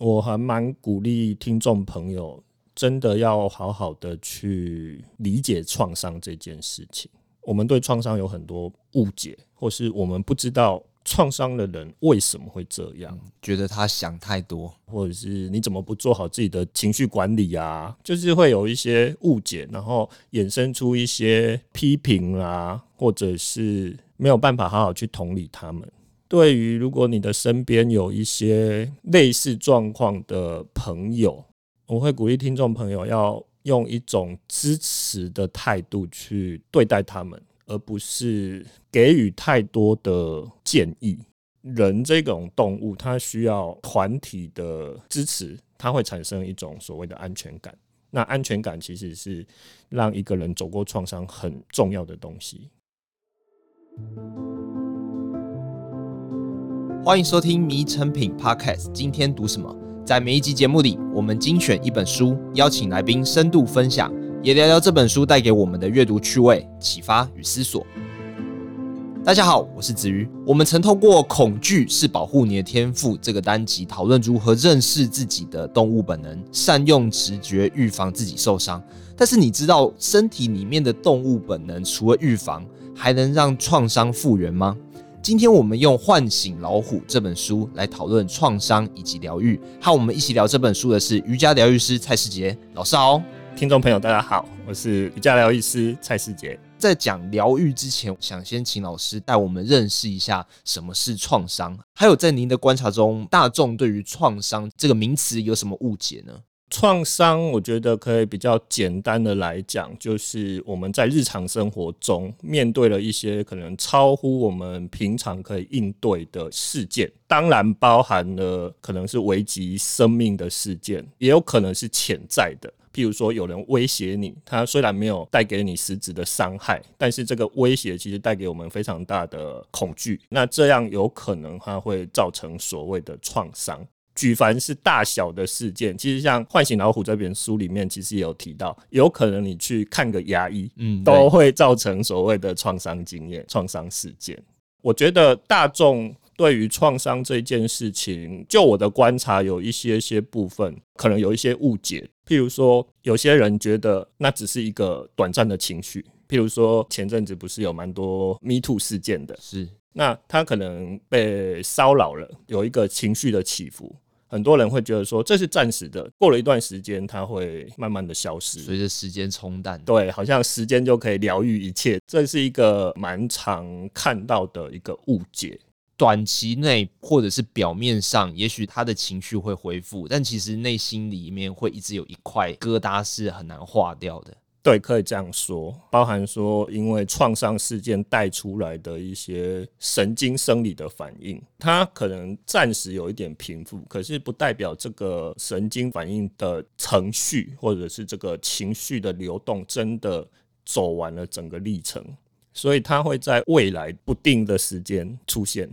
我还蛮鼓励听众朋友，真的要好好的去理解创伤这件事情。我们对创伤有很多误解，或是我们不知道。创伤的人为什么会这样？觉得他想太多，或者是你怎么不做好自己的情绪管理啊？就是会有一些误解，然后衍生出一些批评啊，或者是没有办法好好去同理他们。对于如果你的身边有一些类似状况的朋友，我会鼓励听众朋友要用一种支持的态度去对待他们。而不是给予太多的建议。人这种动物，它需要团体的支持，它会产生一种所谓的安全感。那安全感其实是让一个人走过创伤很重要的东西。欢迎收听《迷成品 Podcast》，今天读什么？在每一集节目里，我们精选一本书，邀请来宾深度分享。也聊聊这本书带给我们的阅读趣味、启发与思索。大家好，我是子瑜。我们曾透过“恐惧是保护你的天赋”这个单集讨论如何认识自己的动物本能，善用直觉预防自己受伤。但是你知道身体里面的动物本能除了预防，还能让创伤复原吗？今天我们用《唤醒老虎》这本书来讨论创伤以及疗愈。和我们一起聊这本书的是瑜伽疗愈师蔡世杰老师好。听众朋友，大家好，我是瑜伽疗愈师蔡世杰。在讲疗愈之前，想先请老师带我们认识一下什么是创伤，还有在您的观察中，大众对于创伤这个名词有什么误解呢？创伤，我觉得可以比较简单的来讲，就是我们在日常生活中面对了一些可能超乎我们平常可以应对的事件，当然包含了可能是危及生命的事件，也有可能是潜在的。譬如说，有人威胁你，他虽然没有带给你实质的伤害，但是这个威胁其实带给我们非常大的恐惧。那这样有可能它会造成所谓的创伤。举凡是大小的事件，其实像《唤醒老虎》这本书里面，其实也有提到，有可能你去看个牙医，嗯，都会造成所谓的创伤经验、创伤事件。我觉得大众。对于创伤这件事情，就我的观察，有一些些部分可能有一些误解。譬如说，有些人觉得那只是一个短暂的情绪。譬如说，前阵子不是有蛮多 Me Too 事件的，是那他可能被骚扰了，有一个情绪的起伏。很多人会觉得说这是暂时的，过了一段时间，它会慢慢的消失，随着时间冲淡。对，好像时间就可以疗愈一切，这是一个蛮常看到的一个误解。短期内或者是表面上，也许他的情绪会恢复，但其实内心里面会一直有一块疙瘩是很难化掉的。对，可以这样说，包含说因为创伤事件带出来的一些神经生理的反应，它可能暂时有一点平复，可是不代表这个神经反应的程序或者是这个情绪的流动真的走完了整个历程，所以它会在未来不定的时间出现。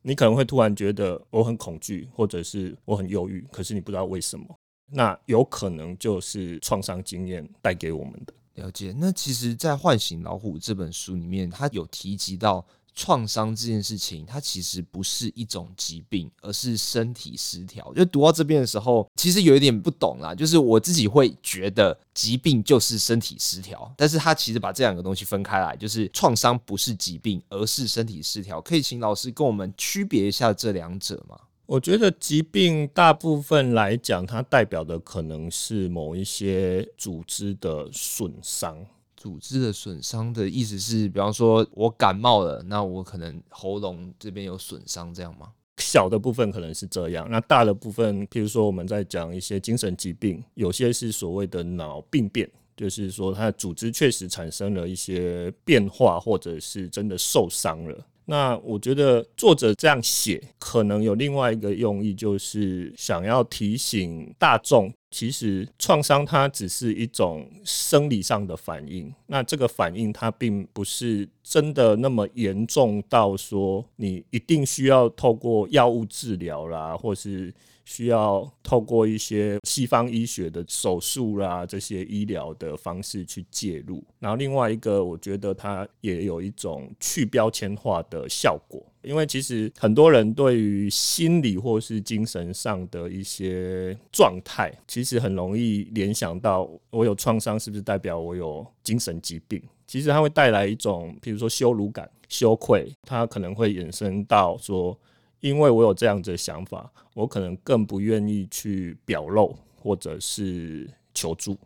你可能会突然觉得我很恐惧，或者是我很忧郁，可是你不知道为什么。那有可能就是创伤经验带给我们的。了解。那其实，在《唤醒老虎》这本书里面，它有提及到。创伤这件事情，它其实不是一种疾病，而是身体失调。就读到这边的时候，其实有一点不懂啦。就是我自己会觉得疾病就是身体失调，但是他其实把这两个东西分开来，就是创伤不是疾病，而是身体失调。可以请老师跟我们区别一下这两者吗？我觉得疾病大部分来讲，它代表的可能是某一些组织的损伤。组织的损伤的意思是，比方说我感冒了，那我可能喉咙这边有损伤，这样吗？小的部分可能是这样，那大的部分，譬如说我们在讲一些精神疾病，有些是所谓的脑病变，就是说它的组织确实产生了一些变化，或者是真的受伤了。那我觉得作者这样写，可能有另外一个用意，就是想要提醒大众，其实创伤它只是一种生理上的反应。那这个反应它并不是真的那么严重到说你一定需要透过药物治疗啦，或是需要透过一些西方医学的手术啦，这些医疗的方式去介入。然后另外一个，我觉得它也有一种去标签化的效果，因为其实很多人对于心理或是精神上的一些状态，其实很容易联想到我有创伤是不是代表我有精神疾病？其实它会带来一种，比如说羞辱感、羞愧，它可能会衍生到说，因为我有这样子的想法，我可能更不愿意去表露或者是求助。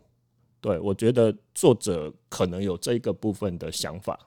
对，我觉得作者可能有这个部分的想法。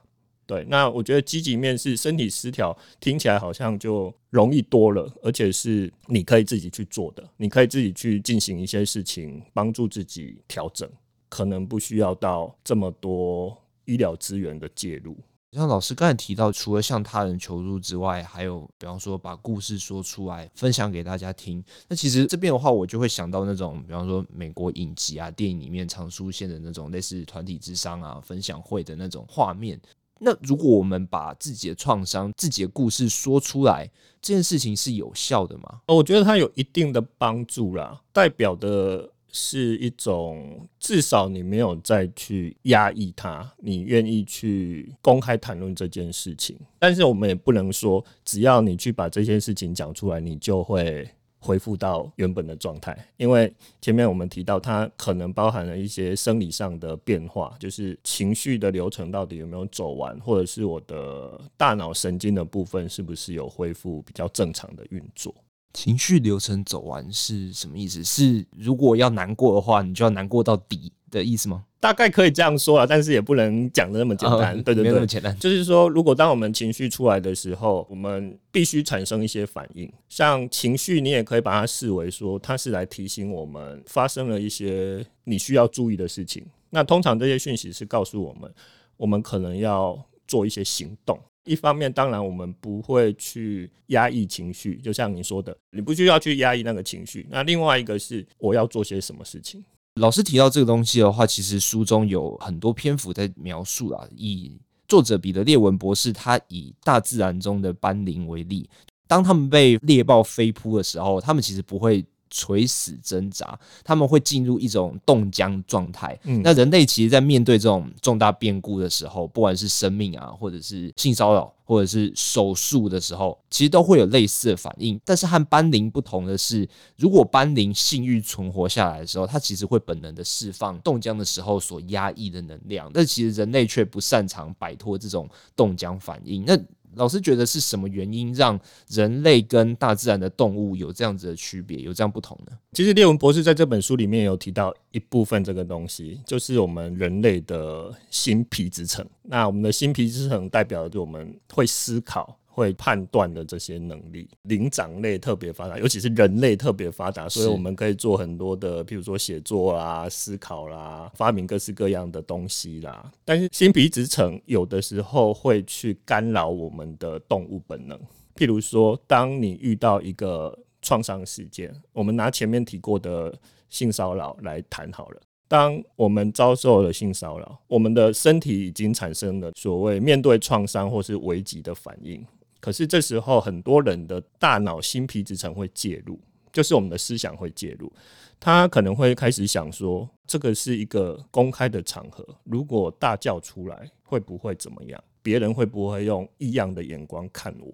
对，那我觉得积极面是身体失调，听起来好像就容易多了，而且是你可以自己去做的，你可以自己去进行一些事情，帮助自己调整，可能不需要到这么多医疗资源的介入。像老师刚才提到，除了向他人求助之外，还有比方说把故事说出来，分享给大家听。那其实这边的话，我就会想到那种，比方说美国影集啊、电影里面常出现的那种类似团体咨商啊、分享会的那种画面。那如果我们把自己的创伤、自己的故事说出来，这件事情是有效的吗？我觉得它有一定的帮助啦，代表的。是一种，至少你没有再去压抑它，你愿意去公开谈论这件事情。但是我们也不能说，只要你去把这件事情讲出来，你就会恢复到原本的状态。因为前面我们提到，它可能包含了一些生理上的变化，就是情绪的流程到底有没有走完，或者是我的大脑神经的部分是不是有恢复比较正常的运作。情绪流程走完是什么意思？是如果要难过的话，你就要难过到底的意思吗？大概可以这样说啊，但是也不能讲的那么简单。哦、对对对，那么简单。就是说，如果当我们情绪出来的时候，我们必须产生一些反应。像情绪，你也可以把它视为说，它是来提醒我们发生了一些你需要注意的事情。那通常这些讯息是告诉我们，我们可能要做一些行动。一方面，当然我们不会去压抑情绪，就像你说的，你不需要去压抑那个情绪。那另外一个是，我要做些什么事情？老师提到这个东西的话，其实书中有很多篇幅在描述啊。以作者彼得列文博士，他以大自然中的斑羚为例，当他们被猎豹飞扑的时候，他们其实不会。垂死挣扎，他们会进入一种冻僵状态。嗯，那人类其实，在面对这种重大变故的时候，不管是生命啊，或者是性骚扰，或者是手术的时候，其实都会有类似的反应。但是和斑羚不同的是，如果斑羚幸运存活下来的时候，它其实会本能的释放冻僵的时候所压抑的能量。但其实人类却不擅长摆脱这种冻僵反应。那老师觉得是什么原因让人类跟大自然的动物有这样子的区别，有这样不同呢？其实列文博士在这本书里面有提到一部分这个东西，就是我们人类的心皮质层。那我们的心皮质层代表着我们会思考。会判断的这些能力，灵长类特别发达，尤其是人类特别发达，所以我们可以做很多的，譬如说写作啦、思考啦、发明各式各样的东西啦。但是新皮质层有的时候会去干扰我们的动物本能，譬如说，当你遇到一个创伤事件，我们拿前面提过的性骚扰来谈好了。当我们遭受了性骚扰，我们的身体已经产生了所谓面对创伤或是危机的反应。可是这时候，很多人的大脑新皮质层会介入，就是我们的思想会介入。他可能会开始想说，这个是一个公开的场合，如果大叫出来，会不会怎么样？别人会不会用异样的眼光看我？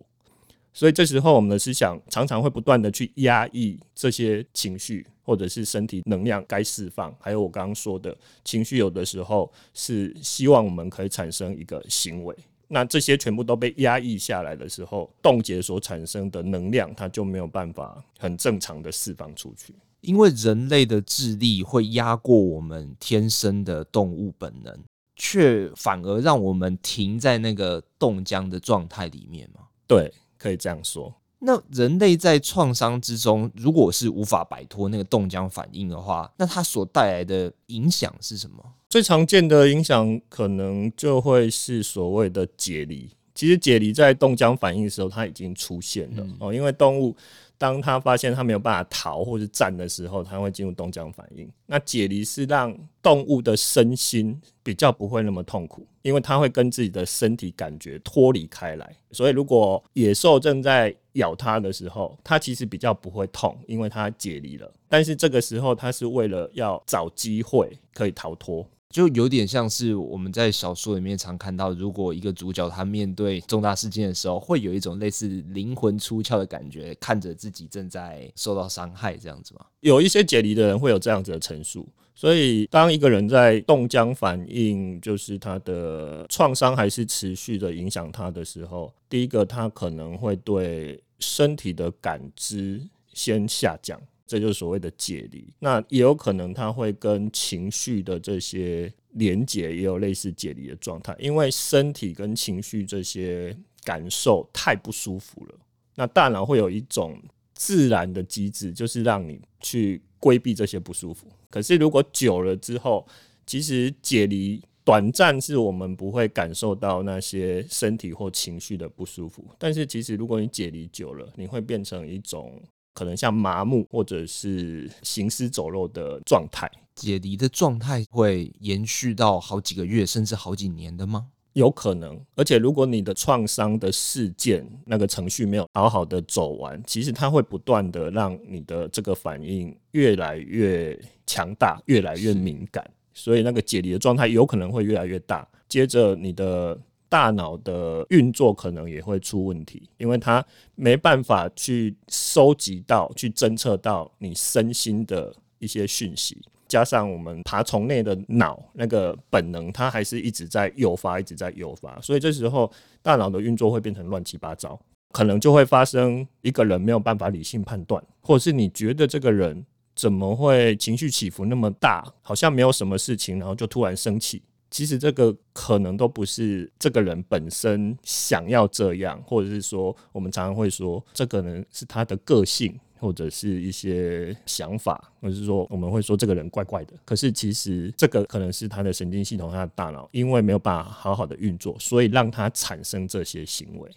所以这时候，我们的思想常常会不断的去压抑这些情绪，或者是身体能量该释放。还有我刚刚说的情绪，有的时候是希望我们可以产生一个行为。那这些全部都被压抑下来的时候，冻结所产生的能量，它就没有办法很正常的释放出去。因为人类的智力会压过我们天生的动物本能，却反而让我们停在那个冻僵的状态里面吗？对，可以这样说。那人类在创伤之中，如果是无法摆脱那个冻僵反应的话，那它所带来的影响是什么？最常见的影响可能就会是所谓的解离。其实解离在冻僵反应的时候，它已经出现了、嗯、哦。因为动物当它发现它没有办法逃或是战的时候，它会进入冻僵反应。那解离是让动物的身心比较不会那么痛苦，因为它会跟自己的身体感觉脱离开来。所以如果野兽正在咬它的时候，它其实比较不会痛，因为它解离了。但是这个时候，它是为了要找机会可以逃脱。就有点像是我们在小说里面常看到，如果一个主角他面对重大事件的时候，会有一种类似灵魂出窍的感觉，看着自己正在受到伤害这样子吗？有一些解离的人会有这样子的陈述。所以，当一个人在冻僵反应，就是他的创伤还是持续的影响他的时候，第一个他可能会对身体的感知先下降。这就是所谓的解离，那也有可能他会跟情绪的这些连结也有类似解离的状态，因为身体跟情绪这些感受太不舒服了，那大脑会有一种自然的机制，就是让你去规避这些不舒服。可是如果久了之后，其实解离短暂是我们不会感受到那些身体或情绪的不舒服，但是其实如果你解离久了，你会变成一种。可能像麻木或者是行尸走肉的状态，解离的状态会延续到好几个月甚至好几年的吗？有可能，而且如果你的创伤的事件那个程序没有好好的走完，其实它会不断的让你的这个反应越来越强大，越来越敏感，所以那个解离的状态有可能会越来越大，接着你的。大脑的运作可能也会出问题，因为它没办法去收集到、去侦测到你身心的一些讯息，加上我们爬虫类的脑那个本能，它还是一直在诱发、一直在诱发，所以这时候大脑的运作会变成乱七八糟，可能就会发生一个人没有办法理性判断，或者是你觉得这个人怎么会情绪起伏那么大，好像没有什么事情，然后就突然生气。其实这个可能都不是这个人本身想要这样，或者是说，我们常常会说，这可能是他的个性，或者是一些想法，或者是说，我们会说这个人怪怪的。可是其实这个可能是他的神经系统、他的大脑，因为没有办法好好的运作，所以让他产生这些行为。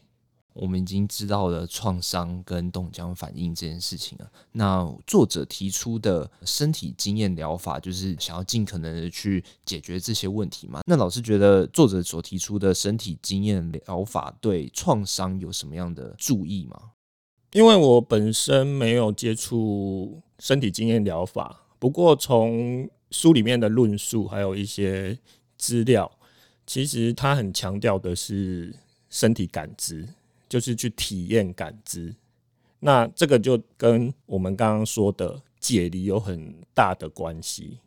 我们已经知道了创伤跟冻僵反应这件事情了。那作者提出的身体经验疗法，就是想要尽可能的去解决这些问题嘛？那老师觉得作者所提出的身体经验疗法对创伤有什么样的注意吗？因为我本身没有接触身体经验疗法，不过从书里面的论述还有一些资料，其实他很强调的是身体感知。就是去体验感知，那这个就跟我们刚刚说的解离有很大的关系，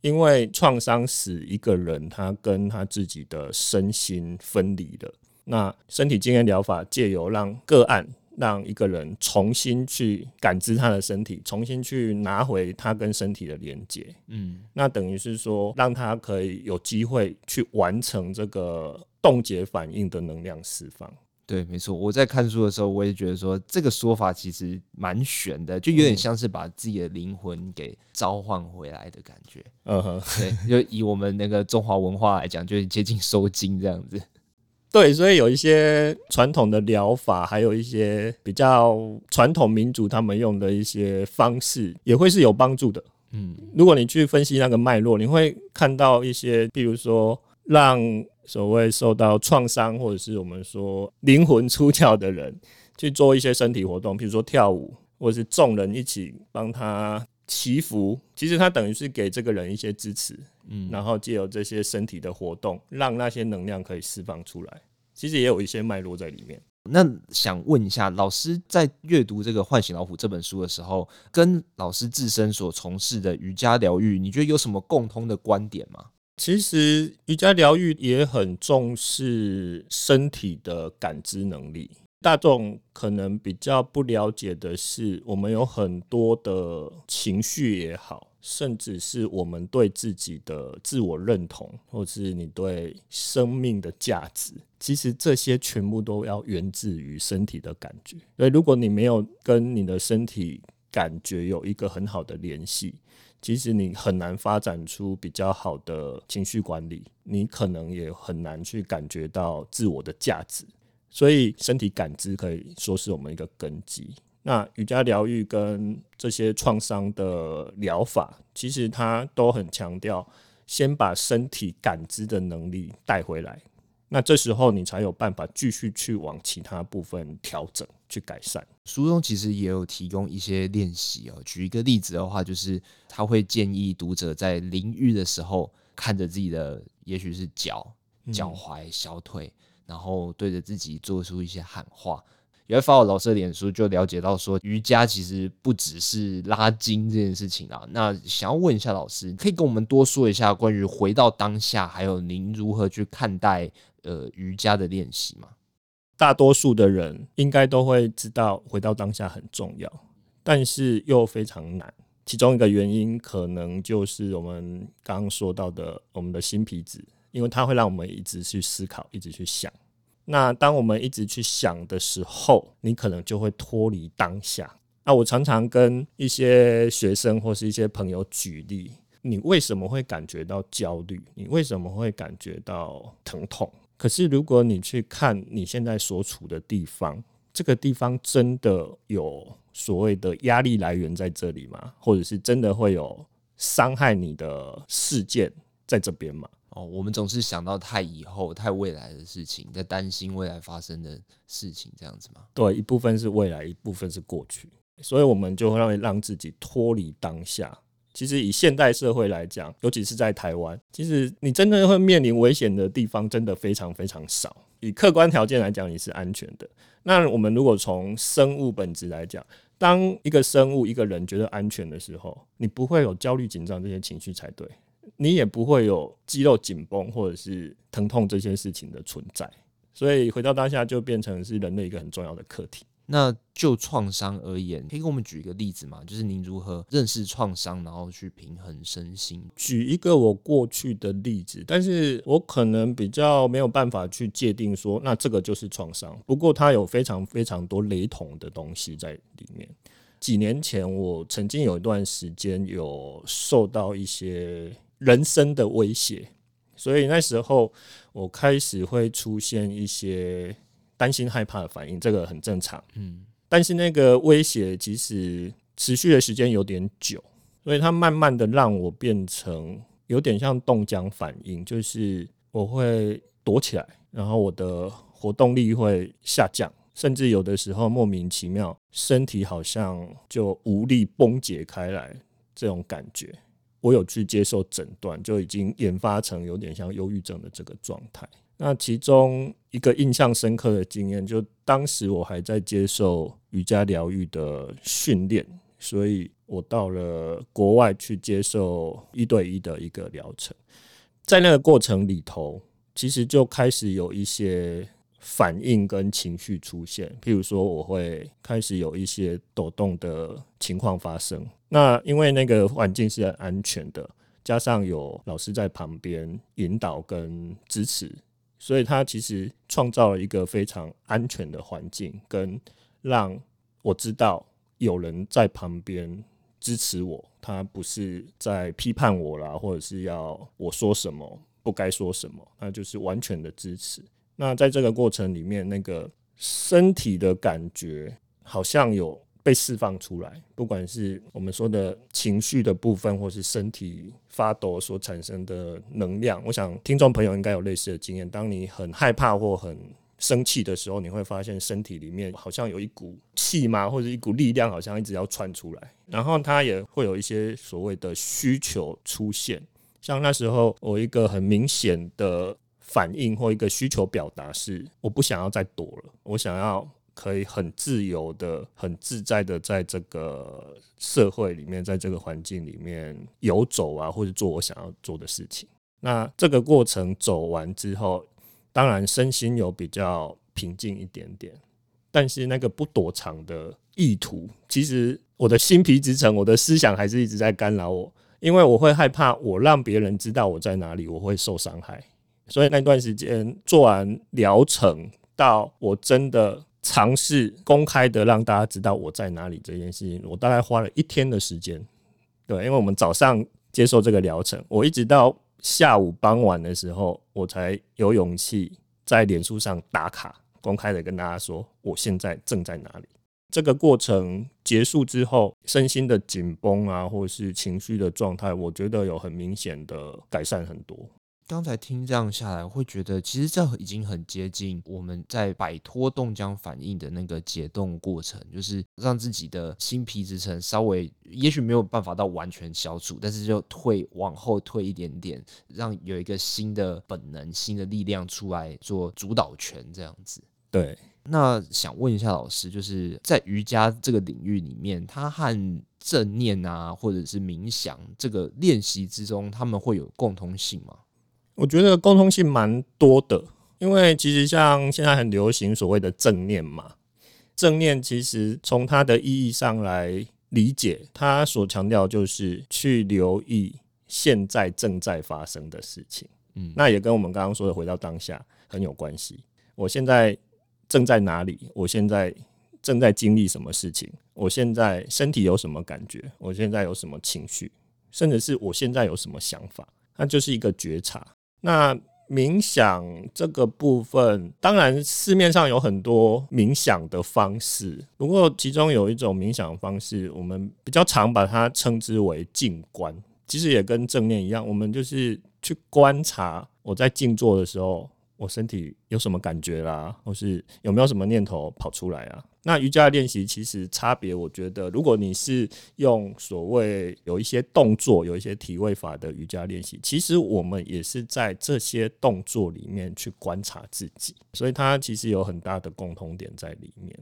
因为创伤使一个人他跟他自己的身心分离了。那身体经验疗法借由让个案让一个人重新去感知他的身体，重新去拿回他跟身体的连接，嗯，那等于是说让他可以有机会去完成这个冻结反应的能量释放。对，没错。我在看书的时候，我也觉得说这个说法其实蛮玄的，就有点像是把自己的灵魂给召唤回来的感觉。嗯哼，对，就以我们那个中华文化来讲，就是接近收惊这样子。对，所以有一些传统的疗法，还有一些比较传统民族他们用的一些方式，也会是有帮助的。嗯，如果你去分析那个脉络，你会看到一些，比如说让。所谓受到创伤，或者是我们说灵魂出窍的人，去做一些身体活动，比如说跳舞，或者是众人一起帮他祈福，其实他等于是给这个人一些支持，嗯，然后借由这些身体的活动，让那些能量可以释放出来。其实也有一些脉络在里面。那想问一下，老师在阅读这个《唤醒老虎》这本书的时候，跟老师自身所从事的瑜伽疗愈，你觉得有什么共通的观点吗？其实瑜伽疗愈也很重视身体的感知能力。大众可能比较不了解的是，我们有很多的情绪也好，甚至是我们对自己的自我认同，或是你对生命的价值，其实这些全部都要源自于身体的感觉。所以，如果你没有跟你的身体感觉有一个很好的联系，其实你很难发展出比较好的情绪管理，你可能也很难去感觉到自我的价值。所以身体感知可以说是我们一个根基。那瑜伽疗愈跟这些创伤的疗法，其实它都很强调先把身体感知的能力带回来。那这时候你才有办法继续去往其他部分调整、去改善。书中其实也有提供一些练习哦。举一个例子的话，就是他会建议读者在淋浴的时候，看着自己的，也许是脚、脚踝、小腿，然后对着自己做出一些喊话。有在发我老师的脸书，就了解到说，瑜伽其实不只是拉筋这件事情啊。那想要问一下老师，可以跟我们多说一下关于回到当下，还有您如何去看待呃瑜伽的练习吗？大多数的人应该都会知道回到当下很重要，但是又非常难。其中一个原因可能就是我们刚刚说到的我们的新皮质，因为它会让我们一直去思考，一直去想。那当我们一直去想的时候，你可能就会脱离当下。那我常常跟一些学生或是一些朋友举例：你为什么会感觉到焦虑？你为什么会感觉到疼痛？可是如果你去看你现在所处的地方，这个地方真的有所谓的压力来源在这里吗？或者是真的会有伤害你的事件在这边吗？哦，我们总是想到太以后、太未来的事情，在担心未来发生的事情，这样子吗？对，一部分是未来，一部分是过去，所以我们就会让让自己脱离当下。其实以现代社会来讲，尤其是在台湾，其实你真的会面临危险的地方，真的非常非常少。以客观条件来讲，你是安全的。那我们如果从生物本质来讲，当一个生物、一个人觉得安全的时候，你不会有焦虑、紧张这些情绪才对。你也不会有肌肉紧绷或者是疼痛这些事情的存在，所以回到当下就变成是人类一个很重要的课题。那就创伤而言，可以给我们举一个例子吗？就是您如何认识创伤，然后去平衡身心？举一个我过去的例子，但是我可能比较没有办法去界定说，那这个就是创伤。不过它有非常非常多雷同的东西在里面。几年前，我曾经有一段时间有受到一些。人生的威胁，所以那时候我开始会出现一些担心、害怕的反应，这个很正常。嗯，但是那个威胁其实持续的时间有点久，所以它慢慢的让我变成有点像冻僵反应，就是我会躲起来，然后我的活动力会下降，甚至有的时候莫名其妙，身体好像就无力崩解开来这种感觉。我有去接受诊断，就已经研发成有点像忧郁症的这个状态。那其中一个印象深刻的经验，就当时我还在接受瑜伽疗愈的训练，所以我到了国外去接受一对一的一个疗程。在那个过程里头，其实就开始有一些反应跟情绪出现，譬如说我会开始有一些抖动的情况发生。那因为那个环境是很安全的，加上有老师在旁边引导跟支持，所以他其实创造了一个非常安全的环境，跟让我知道有人在旁边支持我，他不是在批判我啦，或者是要我说什么不该说什么，那就是完全的支持。那在这个过程里面，那个身体的感觉好像有。被释放出来，不管是我们说的情绪的部分，或是身体发抖所产生的能量，我想听众朋友应该有类似的经验。当你很害怕或很生气的时候，你会发现身体里面好像有一股气嘛，或者一股力量，好像一直要窜出来。然后它也会有一些所谓的需求出现，像那时候我一个很明显的反应或一个需求表达是，我不想要再躲了，我想要。可以很自由的、很自在的，在这个社会里面，在这个环境里面游走啊，或者做我想要做的事情。那这个过程走完之后，当然身心有比较平静一点点，但是那个不躲藏的意图，其实我的心皮质层，我的思想还是一直在干扰我，因为我会害怕我让别人知道我在哪里，我会受伤害。所以那段时间做完疗程，到我真的。尝试公开的让大家知道我在哪里这件事情，我大概花了一天的时间。对，因为我们早上接受这个疗程，我一直到下午傍晚的时候，我才有勇气在脸书上打卡公开的跟大家说，我现在正在哪里。这个过程结束之后，身心的紧绷啊，或是情绪的状态，我觉得有很明显的改善很多。刚才听这样下来，我会觉得其实这已经很接近我们在摆脱冻僵反应的那个解冻过程，就是让自己的新皮质层稍微，也许没有办法到完全消除，但是就退往后退一点点，让有一个新的本能、新的力量出来做主导权，这样子。对。那想问一下老师，就是在瑜伽这个领域里面，它和正念啊，或者是冥想这个练习之中，他们会有共通性吗？我觉得共通性蛮多的，因为其实像现在很流行所谓的正念嘛，正念其实从它的意义上来理解，它所强调就是去留意现在正在发生的事情。嗯，那也跟我们刚刚说的回到当下很有关系。我现在。正在哪里？我现在正在经历什么事情？我现在身体有什么感觉？我现在有什么情绪？甚至是我现在有什么想法？那就是一个觉察。那冥想这个部分，当然市面上有很多冥想的方式，不过其中有一种冥想方式，我们比较常把它称之为静观。其实也跟正念一样，我们就是去观察我在静坐的时候。我身体有什么感觉啦，或是有没有什么念头跑出来啊？那瑜伽练习其实差别，我觉得，如果你是用所谓有一些动作、有一些体位法的瑜伽练习，其实我们也是在这些动作里面去观察自己，所以它其实有很大的共同点在里面。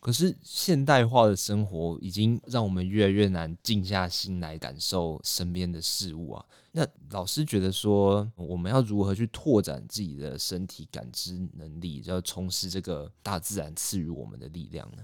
可是现代化的生活已经让我们越来越难静下心来感受身边的事物啊。那老师觉得说，我们要如何去拓展自己的身体感知能力，要充实这个大自然赐予我们的力量呢？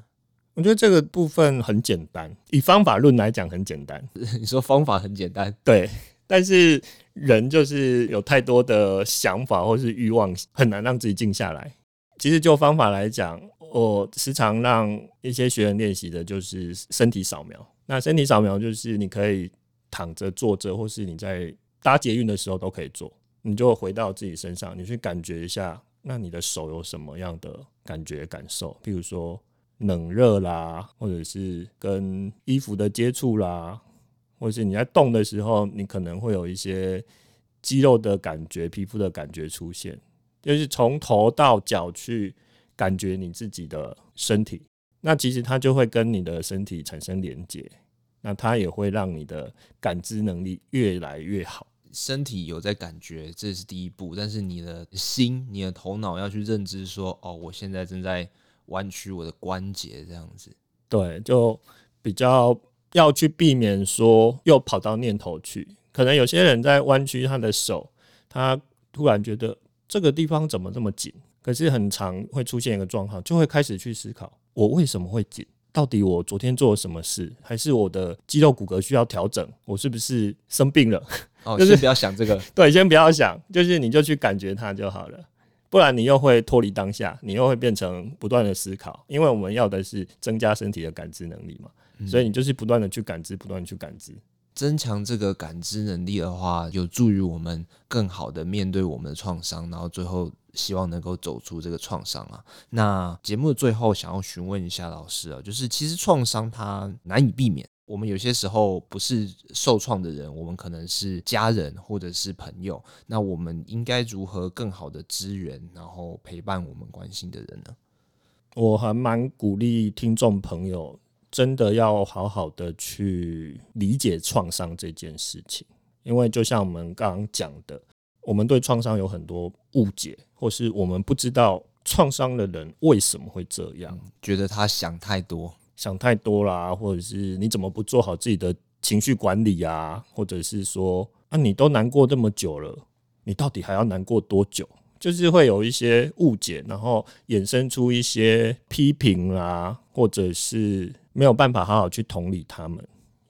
我觉得这个部分很简单，以方法论来讲很简单。你说方法很简单，对，但是人就是有太多的想法或是欲望，很难让自己静下来。其实就方法来讲。我时常让一些学员练习的就是身体扫描。那身体扫描就是你可以躺着、坐着，或是你在搭捷运的时候都可以做。你就回到自己身上，你去感觉一下，那你的手有什么样的感觉、感受？譬如说冷热啦，或者是跟衣服的接触啦，或者是你在动的时候，你可能会有一些肌肉的感觉、皮肤的感觉出现，就是从头到脚去。感觉你自己的身体，那其实它就会跟你的身体产生连接，那它也会让你的感知能力越来越好。身体有在感觉，这是第一步，但是你的心、你的头脑要去认知说，哦，我现在正在弯曲我的关节，这样子。对，就比较要去避免说又跑到念头去。可能有些人在弯曲他的手，他突然觉得这个地方怎么这么紧？可是很常会出现一个状况，就会开始去思考：我为什么会紧？到底我昨天做了什么事？还是我的肌肉骨骼需要调整？我是不是生病了？哦，就是不要想这个。对，先不要想，就是你就去感觉它就好了。不然你又会脱离当下，你又会变成不断的思考。因为我们要的是增加身体的感知能力嘛，所以你就是不断的去感知，不断的去感知。增强这个感知能力的话，有助于我们更好的面对我们的创伤，然后最后。希望能够走出这个创伤啊。那节目的最后，想要询问一下老师啊，就是其实创伤它难以避免，我们有些时候不是受创的人，我们可能是家人或者是朋友，那我们应该如何更好的支援，然后陪伴我们关心的人呢？我还蛮鼓励听众朋友，真的要好好的去理解创伤这件事情，因为就像我们刚刚讲的。我们对创伤有很多误解，或是我们不知道创伤的人为什么会这样，觉得他想太多，想太多啦，或者是你怎么不做好自己的情绪管理啊？或者是说，啊，你都难过这么久了，你到底还要难过多久？就是会有一些误解，然后衍生出一些批评啦，或者是没有办法好好去同理他们。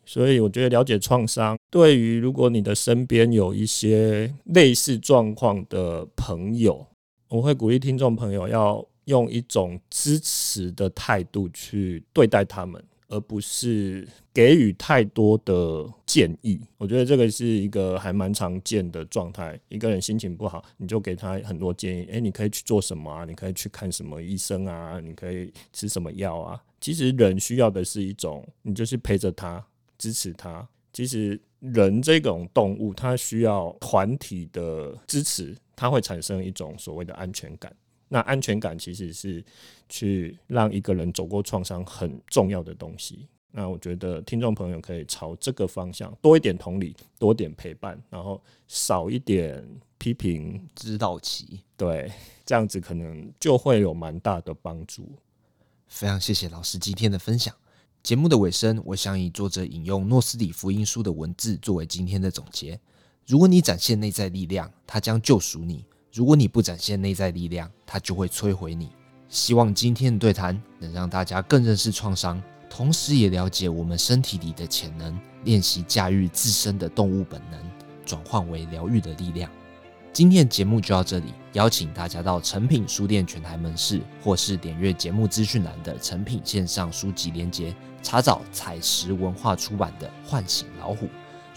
所以我觉得了解创伤，对于如果你的身边有一些类似状况的朋友，我会鼓励听众朋友要用一种支持的态度去对待他们，而不是给予太多的建议。我觉得这个是一个还蛮常见的状态。一个人心情不好，你就给他很多建议，诶，你可以去做什么啊？你可以去看什么医生啊？你可以吃什么药啊？其实人需要的是一种，你就是陪着他，支持他。其实人这种动物，它需要团体的支持，它会产生一种所谓的安全感。那安全感其实是去让一个人走过创伤很重要的东西。那我觉得听众朋友可以朝这个方向多一点同理，多点陪伴，然后少一点批评指导期。对，这样子可能就会有蛮大的帮助。非常谢谢老师今天的分享。节目的尾声，我想以作者引用诺斯底福音书的文字作为今天的总结：如果你展现内在力量，它将救赎你。如果你不展现内在力量，它就会摧毁你。希望今天的对谈能让大家更认识创伤，同时也了解我们身体里的潜能，练习驾驭自身的动物本能，转换为疗愈的力量。今天的节目就到这里，邀请大家到诚品书店全台门市，或是点阅节目资讯栏的诚品线上书籍连接，查找采石文化出版的《唤醒老虎》。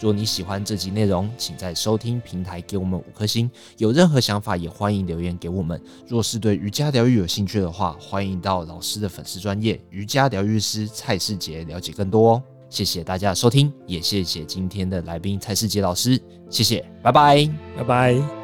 如果你喜欢这集内容，请在收听平台给我们五颗星。有任何想法，也欢迎留言给我们。若是对瑜伽疗愈有兴趣的话，欢迎到老师的粉丝专业瑜伽疗愈师蔡世杰了解更多哦。谢谢大家的收听，也谢谢今天的来宾蔡世杰老师。谢谢，拜拜，拜拜。